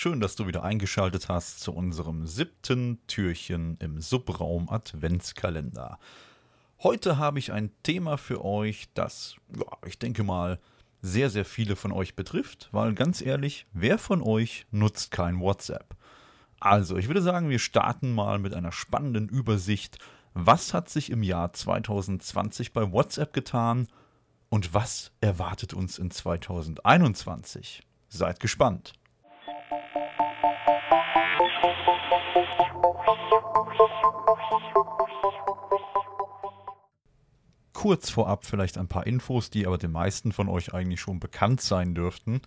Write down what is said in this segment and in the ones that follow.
schön, dass du wieder eingeschaltet hast zu unserem siebten Türchen im Subraum Adventskalender. Heute habe ich ein Thema für euch, das, ja, ich denke mal, sehr, sehr viele von euch betrifft, weil ganz ehrlich, wer von euch nutzt kein WhatsApp? Also, ich würde sagen, wir starten mal mit einer spannenden Übersicht. Was hat sich im Jahr 2020 bei WhatsApp getan und was erwartet uns in 2021? Seid gespannt. Kurz vorab vielleicht ein paar Infos, die aber den meisten von euch eigentlich schon bekannt sein dürften.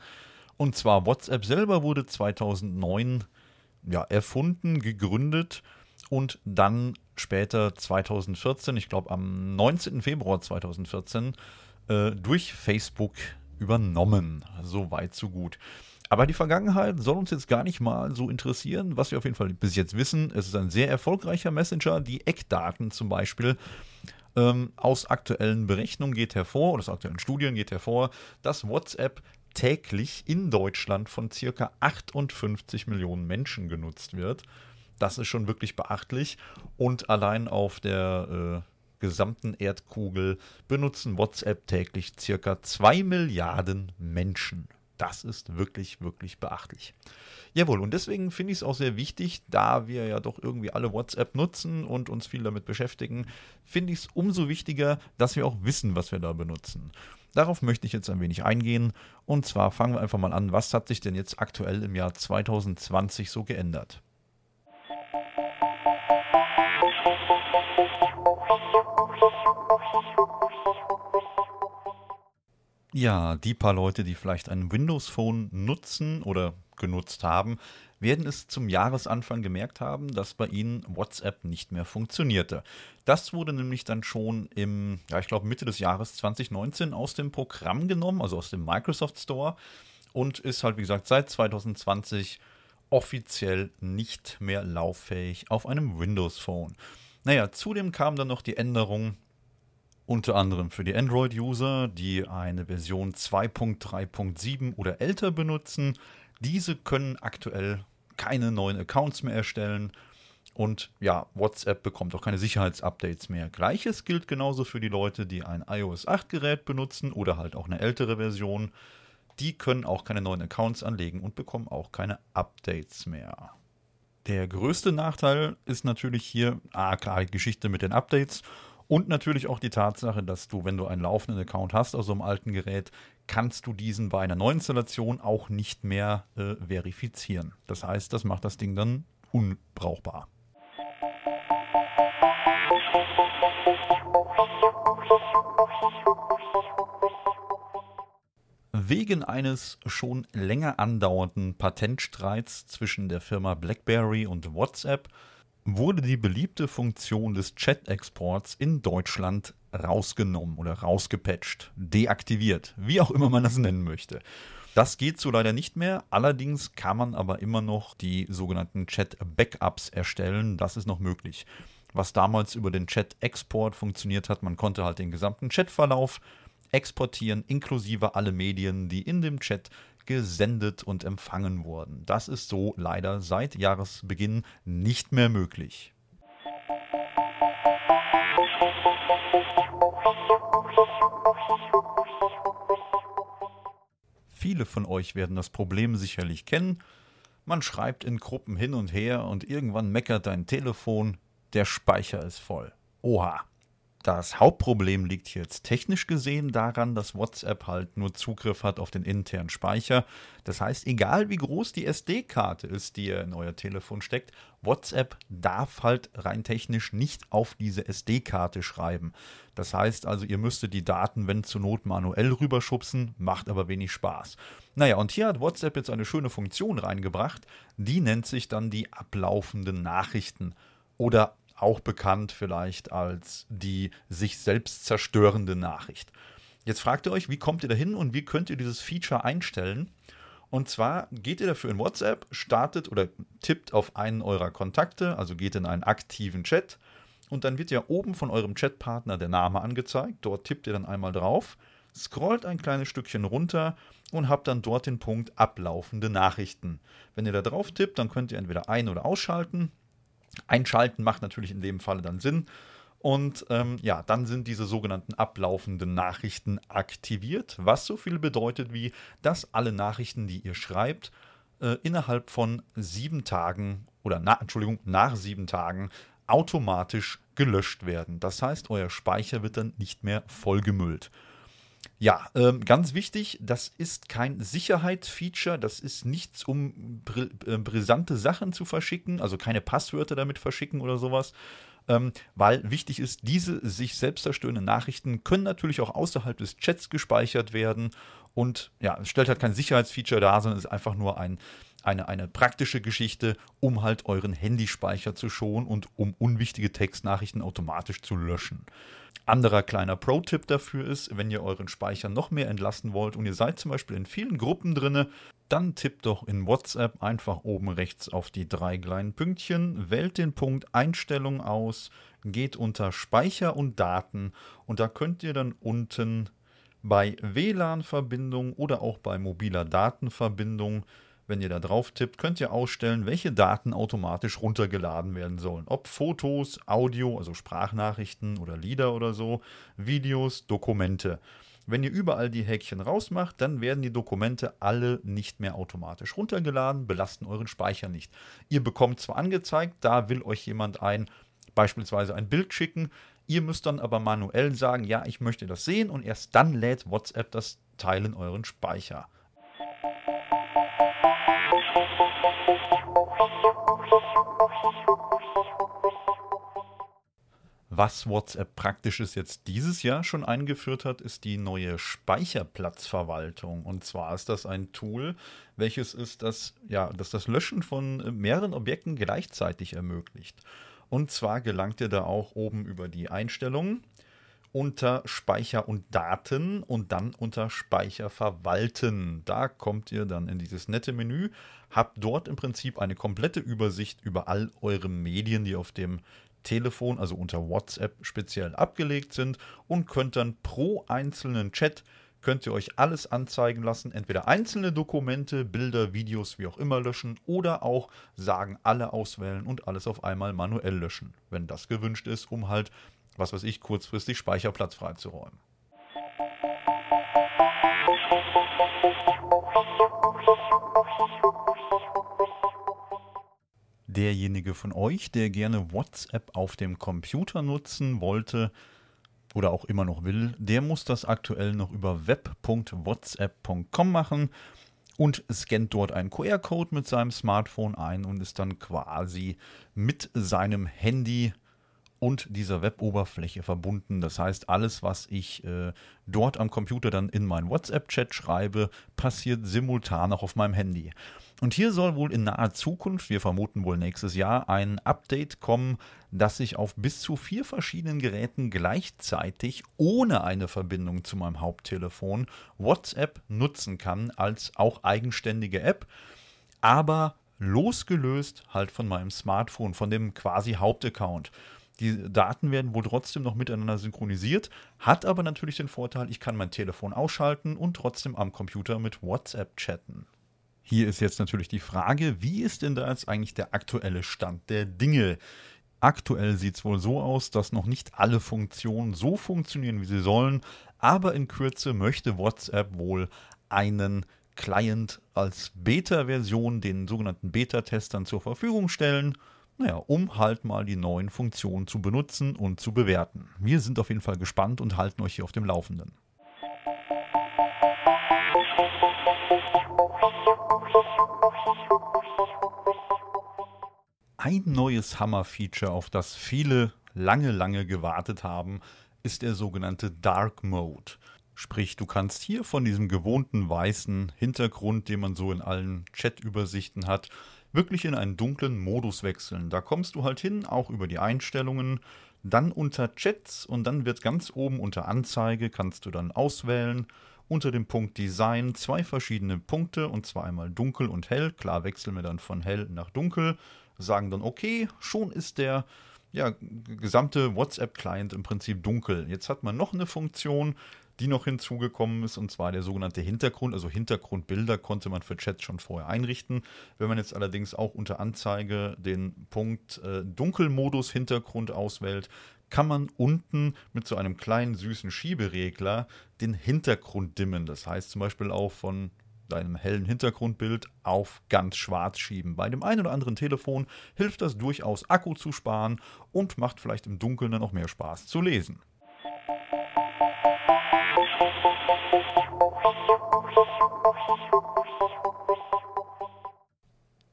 Und zwar WhatsApp selber wurde 2009 ja, erfunden, gegründet und dann später 2014, ich glaube am 19. Februar 2014, äh, durch Facebook übernommen. So weit, so gut. Aber die Vergangenheit soll uns jetzt gar nicht mal so interessieren. Was wir auf jeden Fall bis jetzt wissen, es ist ein sehr erfolgreicher Messenger. Die Eckdaten zum Beispiel ähm, aus aktuellen Berechnungen geht hervor, oder aus aktuellen Studien geht hervor, dass WhatsApp täglich in Deutschland von circa 58 Millionen Menschen genutzt wird. Das ist schon wirklich beachtlich. Und allein auf der äh, gesamten Erdkugel benutzen WhatsApp täglich circa 2 Milliarden Menschen. Das ist wirklich, wirklich beachtlich. Jawohl, und deswegen finde ich es auch sehr wichtig, da wir ja doch irgendwie alle WhatsApp nutzen und uns viel damit beschäftigen, finde ich es umso wichtiger, dass wir auch wissen, was wir da benutzen. Darauf möchte ich jetzt ein wenig eingehen. Und zwar fangen wir einfach mal an, was hat sich denn jetzt aktuell im Jahr 2020 so geändert? Ja, die paar Leute, die vielleicht ein Windows Phone nutzen oder genutzt haben, werden es zum Jahresanfang gemerkt haben, dass bei ihnen WhatsApp nicht mehr funktionierte. Das wurde nämlich dann schon im, ja, ich glaube Mitte des Jahres 2019 aus dem Programm genommen, also aus dem Microsoft Store und ist halt wie gesagt seit 2020 offiziell nicht mehr lauffähig auf einem Windows Phone. Naja, zudem kam dann noch die Änderung, unter anderem für die Android-User, die eine Version 2.3.7 oder älter benutzen. Diese können aktuell keine neuen Accounts mehr erstellen. Und ja, WhatsApp bekommt auch keine Sicherheitsupdates mehr. Gleiches gilt genauso für die Leute, die ein iOS 8 Gerät benutzen oder halt auch eine ältere Version. Die können auch keine neuen Accounts anlegen und bekommen auch keine Updates mehr. Der größte Nachteil ist natürlich hier, ah klar, die Geschichte mit den Updates und natürlich auch die Tatsache, dass du, wenn du einen laufenden Account hast aus so einem alten Gerät, kannst du diesen bei einer Neuinstallation auch nicht mehr äh, verifizieren. Das heißt, das macht das Ding dann unbrauchbar. Wegen eines schon länger andauernden Patentstreits zwischen der Firma BlackBerry und WhatsApp wurde die beliebte Funktion des Chat-Exports in Deutschland rausgenommen oder rausgepatcht, deaktiviert, wie auch immer man das nennen möchte. Das geht so leider nicht mehr, allerdings kann man aber immer noch die sogenannten Chat-Backups erstellen, das ist noch möglich. Was damals über den Chat-Export funktioniert hat, man konnte halt den gesamten Chatverlauf exportieren, inklusive alle Medien, die in dem Chat gesendet und empfangen wurden. Das ist so leider seit Jahresbeginn nicht mehr möglich. Viele von euch werden das Problem sicherlich kennen. Man schreibt in Gruppen hin und her und irgendwann meckert dein Telefon, der Speicher ist voll. Oha. Das Hauptproblem liegt jetzt technisch gesehen daran, dass WhatsApp halt nur Zugriff hat auf den internen Speicher. Das heißt, egal wie groß die SD-Karte ist, die ihr in euer Telefon steckt, WhatsApp darf halt rein technisch nicht auf diese SD-Karte schreiben. Das heißt also, ihr müsstet die Daten, wenn zur Not manuell rüberschubsen, macht aber wenig Spaß. Naja, und hier hat WhatsApp jetzt eine schöne Funktion reingebracht, die nennt sich dann die ablaufenden Nachrichten oder auch bekannt vielleicht als die sich selbst zerstörende Nachricht. Jetzt fragt ihr euch, wie kommt ihr da hin und wie könnt ihr dieses Feature einstellen? Und zwar geht ihr dafür in WhatsApp, startet oder tippt auf einen eurer Kontakte, also geht in einen aktiven Chat und dann wird ja oben von eurem Chatpartner der Name angezeigt. Dort tippt ihr dann einmal drauf. scrollt ein kleines Stückchen runter und habt dann dort den Punkt ablaufende Nachrichten. Wenn ihr da drauf tippt, dann könnt ihr entweder ein- oder ausschalten. Einschalten macht natürlich in dem Falle dann Sinn. Und ähm, ja, dann sind diese sogenannten ablaufenden Nachrichten aktiviert, was so viel bedeutet wie, dass alle Nachrichten, die ihr schreibt, äh, innerhalb von sieben Tagen oder na, Entschuldigung, nach sieben Tagen automatisch gelöscht werden. Das heißt, euer Speicher wird dann nicht mehr vollgemüllt. Ja, ähm, ganz wichtig, das ist kein Sicherheitsfeature, das ist nichts, um br äh, brisante Sachen zu verschicken, also keine Passwörter damit verschicken oder sowas, ähm, weil wichtig ist, diese sich selbst zerstörenden Nachrichten können natürlich auch außerhalb des Chats gespeichert werden. Und ja, es stellt halt kein Sicherheitsfeature dar, sondern ist einfach nur ein, eine, eine praktische Geschichte, um halt euren Handyspeicher zu schonen und um unwichtige Textnachrichten automatisch zu löschen. Anderer kleiner Pro-Tipp dafür ist, wenn ihr euren Speicher noch mehr entlasten wollt und ihr seid zum Beispiel in vielen Gruppen drinne, dann tippt doch in WhatsApp einfach oben rechts auf die drei kleinen Pünktchen, wählt den Punkt Einstellung aus, geht unter Speicher und Daten und da könnt ihr dann unten bei WLAN-Verbindung oder auch bei mobiler Datenverbindung wenn ihr da drauf tippt, könnt ihr ausstellen, welche Daten automatisch runtergeladen werden sollen. Ob Fotos, Audio, also Sprachnachrichten oder Lieder oder so, Videos, Dokumente. Wenn ihr überall die Häkchen rausmacht, dann werden die Dokumente alle nicht mehr automatisch runtergeladen, belasten euren Speicher nicht. Ihr bekommt zwar angezeigt, da will euch jemand ein beispielsweise ein Bild schicken, ihr müsst dann aber manuell sagen, ja, ich möchte das sehen und erst dann lädt WhatsApp das Teil in euren Speicher. Was WhatsApp praktisches jetzt dieses Jahr schon eingeführt hat, ist die neue Speicherplatzverwaltung. Und zwar ist das ein Tool, welches ist das, ja, das, das Löschen von mehreren Objekten gleichzeitig ermöglicht. Und zwar gelangt ihr da auch oben über die Einstellungen unter Speicher und Daten und dann unter Speicher verwalten. Da kommt ihr dann in dieses nette Menü, habt dort im Prinzip eine komplette Übersicht über all eure Medien, die auf dem Telefon, also unter WhatsApp speziell abgelegt sind und könnt dann pro einzelnen Chat könnt ihr euch alles anzeigen lassen, entweder einzelne Dokumente, Bilder, Videos, wie auch immer löschen oder auch sagen, alle auswählen und alles auf einmal manuell löschen, wenn das gewünscht ist, um halt, was weiß ich, kurzfristig Speicherplatz freizuräumen. derjenige von euch, der gerne WhatsApp auf dem Computer nutzen wollte oder auch immer noch will, der muss das aktuell noch über web.whatsapp.com machen und scannt dort einen QR-Code mit seinem Smartphone ein und ist dann quasi mit seinem Handy und dieser Web-Oberfläche verbunden. Das heißt, alles, was ich äh, dort am Computer dann in meinen WhatsApp-Chat schreibe, passiert simultan auch auf meinem Handy. Und hier soll wohl in naher Zukunft, wir vermuten wohl nächstes Jahr, ein Update kommen, das ich auf bis zu vier verschiedenen Geräten gleichzeitig ohne eine Verbindung zu meinem Haupttelefon WhatsApp nutzen kann als auch eigenständige App, aber losgelöst halt von meinem Smartphone, von dem quasi Hauptaccount. Die Daten werden wohl trotzdem noch miteinander synchronisiert, hat aber natürlich den Vorteil, ich kann mein Telefon ausschalten und trotzdem am Computer mit WhatsApp chatten. Hier ist jetzt natürlich die Frage, wie ist denn da jetzt eigentlich der aktuelle Stand der Dinge? Aktuell sieht es wohl so aus, dass noch nicht alle Funktionen so funktionieren, wie sie sollen, aber in Kürze möchte WhatsApp wohl einen Client als Beta-Version den sogenannten Beta-Testern zur Verfügung stellen naja, um halt mal die neuen Funktionen zu benutzen und zu bewerten. Wir sind auf jeden Fall gespannt und halten euch hier auf dem Laufenden. Ein neues Hammer-Feature, auf das viele lange, lange gewartet haben, ist der sogenannte Dark Mode. Sprich, du kannst hier von diesem gewohnten weißen Hintergrund, den man so in allen Chat-Übersichten hat, wirklich in einen dunklen Modus wechseln. Da kommst du halt hin, auch über die Einstellungen, dann unter Chats und dann wird ganz oben unter Anzeige, kannst du dann auswählen, unter dem Punkt Design zwei verschiedene Punkte und zwar einmal dunkel und hell. Klar wechseln wir dann von hell nach dunkel, sagen dann okay, schon ist der ja, gesamte WhatsApp-Client im Prinzip dunkel. Jetzt hat man noch eine Funktion, die noch hinzugekommen ist, und zwar der sogenannte Hintergrund. Also Hintergrundbilder konnte man für Chats schon vorher einrichten. Wenn man jetzt allerdings auch unter Anzeige den Punkt äh, Dunkelmodus Hintergrund auswählt, kann man unten mit so einem kleinen süßen Schieberegler den Hintergrund dimmen. Das heißt zum Beispiel auch von deinem hellen Hintergrundbild auf ganz schwarz schieben. Bei dem einen oder anderen Telefon hilft das durchaus Akku zu sparen und macht vielleicht im Dunkeln dann auch mehr Spaß zu lesen.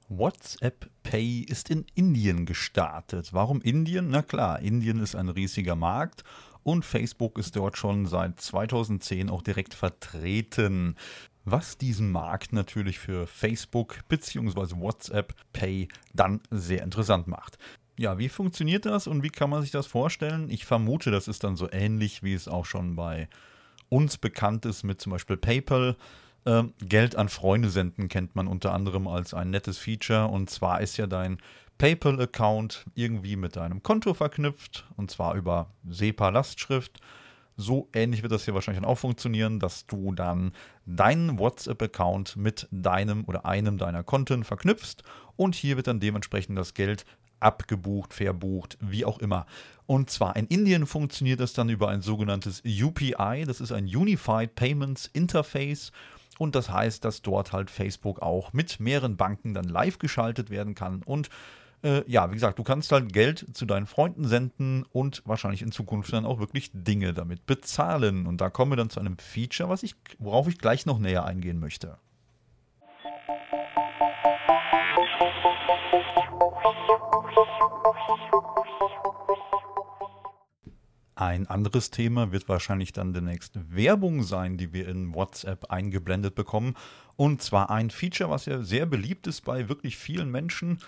WhatsApp Pay ist in Indien gestartet. Warum Indien? Na klar, Indien ist ein riesiger Markt und Facebook ist dort schon seit 2010 auch direkt vertreten. Was diesen Markt natürlich für Facebook bzw. WhatsApp Pay dann sehr interessant macht. Ja, wie funktioniert das und wie kann man sich das vorstellen? Ich vermute, das ist dann so ähnlich, wie es auch schon bei uns bekannt ist mit zum Beispiel PayPal. Ähm, Geld an Freunde senden kennt man unter anderem als ein nettes Feature. Und zwar ist ja dein PayPal-Account irgendwie mit deinem Konto verknüpft. Und zwar über SEPA-Lastschrift. So ähnlich wird das hier wahrscheinlich dann auch funktionieren, dass du dann deinen WhatsApp-Account mit deinem oder einem deiner Konten verknüpfst und hier wird dann dementsprechend das Geld abgebucht, verbucht, wie auch immer. Und zwar in Indien funktioniert das dann über ein sogenanntes UPI, das ist ein Unified Payments Interface. Und das heißt, dass dort halt Facebook auch mit mehreren Banken dann live geschaltet werden kann. Und äh, ja, wie gesagt, du kannst halt Geld zu deinen Freunden senden und wahrscheinlich in Zukunft dann auch wirklich Dinge damit bezahlen. Und da kommen wir dann zu einem Feature, was ich, worauf ich gleich noch näher eingehen möchte. Ein anderes Thema wird wahrscheinlich dann demnächst Werbung sein, die wir in WhatsApp eingeblendet bekommen. Und zwar ein Feature, was ja sehr beliebt ist bei wirklich vielen Menschen,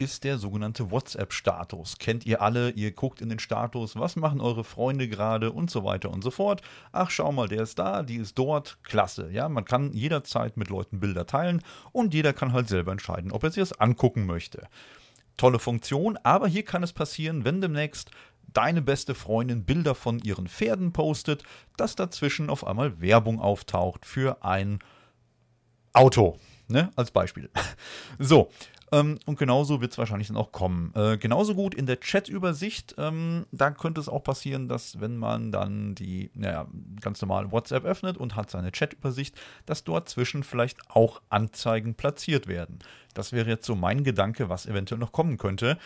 ist der sogenannte WhatsApp-Status. Kennt ihr alle, ihr guckt in den Status, was machen eure Freunde gerade und so weiter und so fort. Ach, schau mal, der ist da, die ist dort, klasse. Ja, man kann jederzeit mit Leuten Bilder teilen und jeder kann halt selber entscheiden, ob er sich das angucken möchte. Tolle Funktion, aber hier kann es passieren, wenn demnächst deine beste Freundin Bilder von ihren Pferden postet, dass dazwischen auf einmal Werbung auftaucht für ein Auto. Ne, als Beispiel. So, ähm, und genauso wird es wahrscheinlich dann auch kommen. Äh, genauso gut in der Chat-Übersicht, ähm, da könnte es auch passieren, dass wenn man dann die, naja, ganz normal WhatsApp öffnet und hat seine Chat-Übersicht, dass dort zwischen vielleicht auch Anzeigen platziert werden. Das wäre jetzt so mein Gedanke, was eventuell noch kommen könnte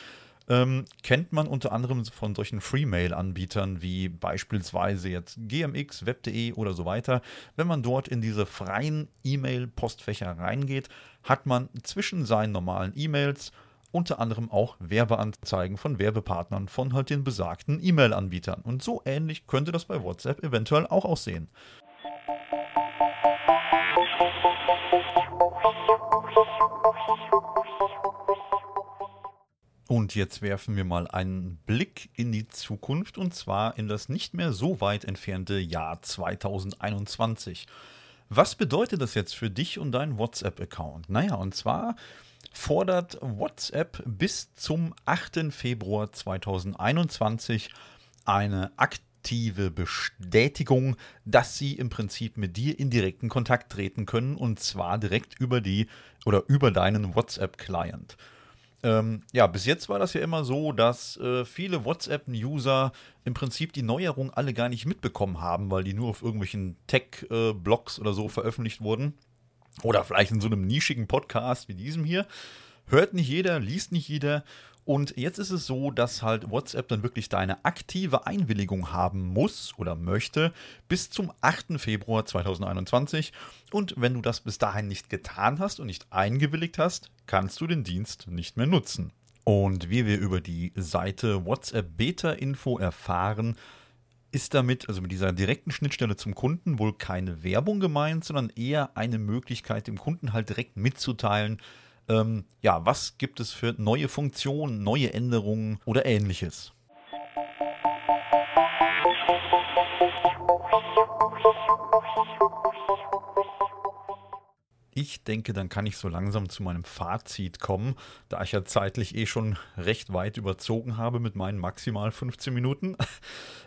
ähm, kennt man unter anderem von solchen Freemail-Anbietern wie beispielsweise jetzt GMX, Web.de oder so weiter. Wenn man dort in diese freien E-Mail-Postfächer reingeht, hat man zwischen seinen normalen E-Mails unter anderem auch Werbeanzeigen von Werbepartnern von halt den besagten E-Mail-Anbietern. Und so ähnlich könnte das bei WhatsApp eventuell auch aussehen. Und jetzt werfen wir mal einen Blick in die Zukunft und zwar in das nicht mehr so weit entfernte Jahr 2021. Was bedeutet das jetzt für dich und deinen WhatsApp-Account? Naja, und zwar fordert WhatsApp bis zum 8. Februar 2021 eine aktive Bestätigung, dass sie im Prinzip mit dir in direkten Kontakt treten können und zwar direkt über die oder über deinen WhatsApp-Client. Ähm, ja, bis jetzt war das ja immer so, dass äh, viele WhatsApp-User im Prinzip die Neuerung alle gar nicht mitbekommen haben, weil die nur auf irgendwelchen Tech-Blogs oder so veröffentlicht wurden. Oder vielleicht in so einem nischigen Podcast wie diesem hier. Hört nicht jeder, liest nicht jeder. Und jetzt ist es so, dass halt WhatsApp dann wirklich deine aktive Einwilligung haben muss oder möchte bis zum 8. Februar 2021. Und wenn du das bis dahin nicht getan hast und nicht eingewilligt hast, kannst du den Dienst nicht mehr nutzen. Und wie wir über die Seite WhatsApp Beta Info erfahren, ist damit, also mit dieser direkten Schnittstelle zum Kunden, wohl keine Werbung gemeint, sondern eher eine Möglichkeit, dem Kunden halt direkt mitzuteilen, ähm, ja, was gibt es für neue Funktionen, neue Änderungen oder ähnliches? Ich denke, dann kann ich so langsam zu meinem Fazit kommen, da ich ja zeitlich eh schon recht weit überzogen habe mit meinen maximal 15 Minuten.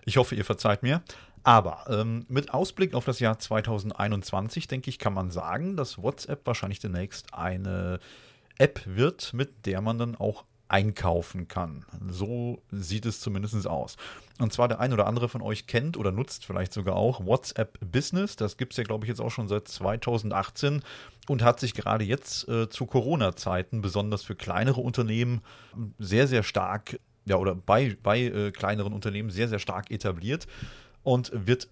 Ich hoffe, ihr verzeiht mir. Aber ähm, mit Ausblick auf das Jahr 2021, denke ich, kann man sagen, dass WhatsApp wahrscheinlich demnächst eine App wird, mit der man dann auch einkaufen kann. So sieht es zumindest aus. Und zwar der ein oder andere von euch kennt oder nutzt vielleicht sogar auch WhatsApp Business. Das gibt es ja, glaube ich, jetzt auch schon seit 2018 und hat sich gerade jetzt äh, zu Corona-Zeiten, besonders für kleinere Unternehmen, sehr, sehr stark, ja, oder bei, bei äh, kleineren Unternehmen sehr, sehr stark etabliert und wird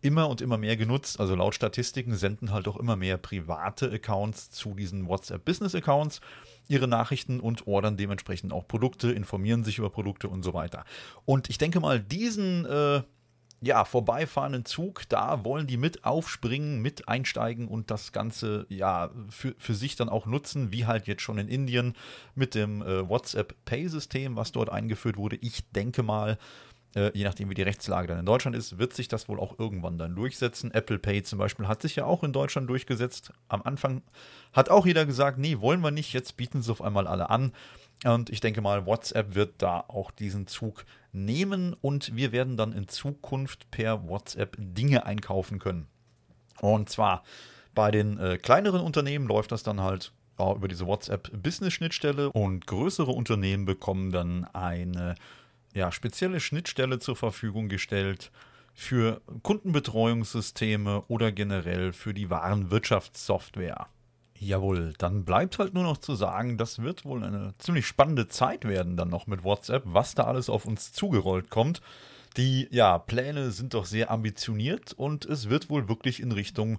immer und immer mehr genutzt. Also laut Statistiken senden halt auch immer mehr private Accounts zu diesen WhatsApp Business Accounts ihre Nachrichten und ordern dementsprechend auch Produkte, informieren sich über Produkte und so weiter. Und ich denke mal, diesen äh, ja, vorbeifahrenden Zug, da wollen die mit aufspringen, mit einsteigen und das Ganze ja für, für sich dann auch nutzen, wie halt jetzt schon in Indien mit dem äh, WhatsApp Pay-System, was dort eingeführt wurde. Ich denke mal, äh, je nachdem, wie die Rechtslage dann in Deutschland ist, wird sich das wohl auch irgendwann dann durchsetzen. Apple Pay zum Beispiel hat sich ja auch in Deutschland durchgesetzt. Am Anfang hat auch jeder gesagt, nee, wollen wir nicht, jetzt bieten sie auf einmal alle an. Und ich denke mal, WhatsApp wird da auch diesen Zug nehmen und wir werden dann in Zukunft per WhatsApp Dinge einkaufen können. Und zwar bei den äh, kleineren Unternehmen läuft das dann halt ja, über diese WhatsApp-Business-Schnittstelle und größere Unternehmen bekommen dann eine ja, spezielle Schnittstelle zur Verfügung gestellt für Kundenbetreuungssysteme oder generell für die Warenwirtschaftssoftware. Jawohl, dann bleibt halt nur noch zu sagen, das wird wohl eine ziemlich spannende Zeit werden dann noch mit WhatsApp, was da alles auf uns zugerollt kommt. Die ja, Pläne sind doch sehr ambitioniert und es wird wohl wirklich in Richtung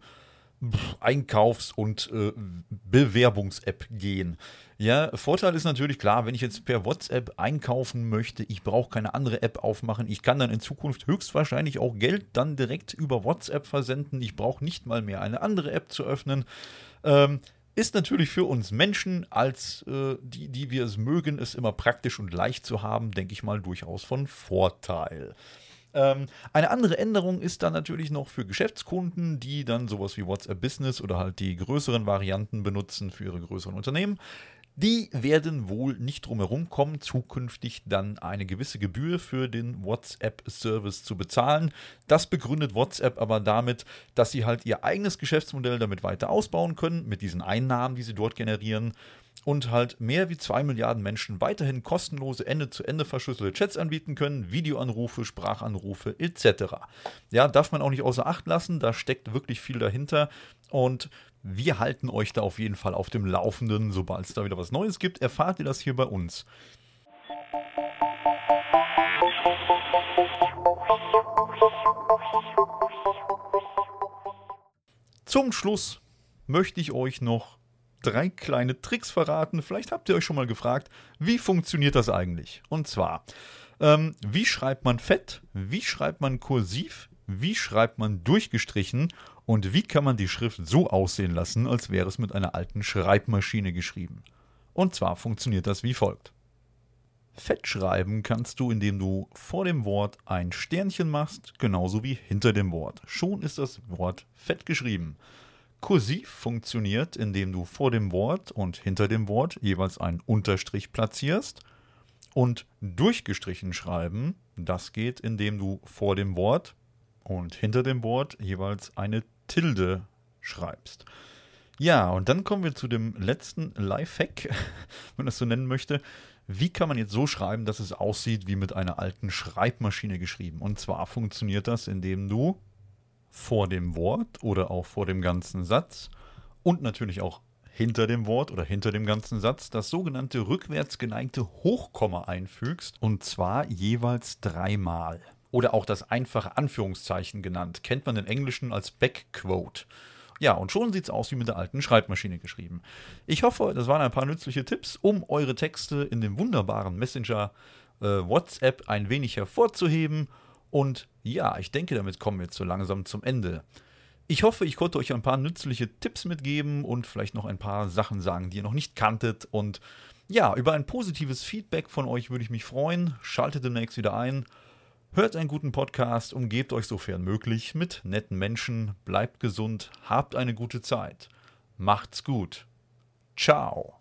Einkaufs- und äh, Bewerbungs-App gehen. Ja, Vorteil ist natürlich klar, wenn ich jetzt per WhatsApp einkaufen möchte, ich brauche keine andere App aufmachen. Ich kann dann in Zukunft höchstwahrscheinlich auch Geld dann direkt über WhatsApp versenden. Ich brauche nicht mal mehr eine andere App zu öffnen. Ähm, ist natürlich für uns Menschen, als äh, die, die wir es mögen, es immer praktisch und leicht zu haben, denke ich mal, durchaus von Vorteil. Ähm, eine andere Änderung ist dann natürlich noch für Geschäftskunden, die dann sowas wie WhatsApp Business oder halt die größeren Varianten benutzen für ihre größeren Unternehmen. Die werden wohl nicht drumherum kommen, zukünftig dann eine gewisse Gebühr für den WhatsApp-Service zu bezahlen. Das begründet WhatsApp aber damit, dass sie halt ihr eigenes Geschäftsmodell damit weiter ausbauen können, mit diesen Einnahmen, die sie dort generieren und halt mehr wie zwei Milliarden Menschen weiterhin kostenlose Ende-zu-Ende verschlüsselte Chats anbieten können, Videoanrufe, Sprachanrufe etc. Ja, darf man auch nicht außer Acht lassen, da steckt wirklich viel dahinter und wir halten euch da auf jeden Fall auf dem Laufenden. Sobald es da wieder was Neues gibt, erfahrt ihr das hier bei uns. Zum Schluss möchte ich euch noch drei kleine Tricks verraten. Vielleicht habt ihr euch schon mal gefragt, wie funktioniert das eigentlich? Und zwar, ähm, wie schreibt man fett? Wie schreibt man kursiv? Wie schreibt man durchgestrichen? Und wie kann man die Schrift so aussehen lassen, als wäre es mit einer alten Schreibmaschine geschrieben? Und zwar funktioniert das wie folgt. Fett schreiben kannst du, indem du vor dem Wort ein Sternchen machst, genauso wie hinter dem Wort. Schon ist das Wort fett geschrieben. Kursiv funktioniert, indem du vor dem Wort und hinter dem Wort jeweils einen Unterstrich platzierst. Und durchgestrichen schreiben, das geht, indem du vor dem Wort und hinter dem Wort jeweils eine Tilde schreibst. Ja, und dann kommen wir zu dem letzten Lifehack, wenn man das so nennen möchte. Wie kann man jetzt so schreiben, dass es aussieht wie mit einer alten Schreibmaschine geschrieben? Und zwar funktioniert das, indem du vor dem Wort oder auch vor dem ganzen Satz und natürlich auch hinter dem Wort oder hinter dem ganzen Satz das sogenannte rückwärts geneigte Hochkomma einfügst und zwar jeweils dreimal. Oder auch das einfache Anführungszeichen genannt, kennt man im Englischen als Backquote. Ja, und schon sieht es aus wie mit der alten Schreibmaschine geschrieben. Ich hoffe, das waren ein paar nützliche Tipps, um eure Texte in dem wunderbaren Messenger äh, WhatsApp ein wenig hervorzuheben und ja, ich denke, damit kommen wir jetzt so langsam zum Ende. Ich hoffe, ich konnte euch ein paar nützliche Tipps mitgeben und vielleicht noch ein paar Sachen sagen, die ihr noch nicht kanntet. Und ja, über ein positives Feedback von euch würde ich mich freuen. Schaltet demnächst wieder ein. Hört einen guten Podcast, umgebt euch sofern möglich mit netten Menschen, bleibt gesund, habt eine gute Zeit. Macht's gut. Ciao.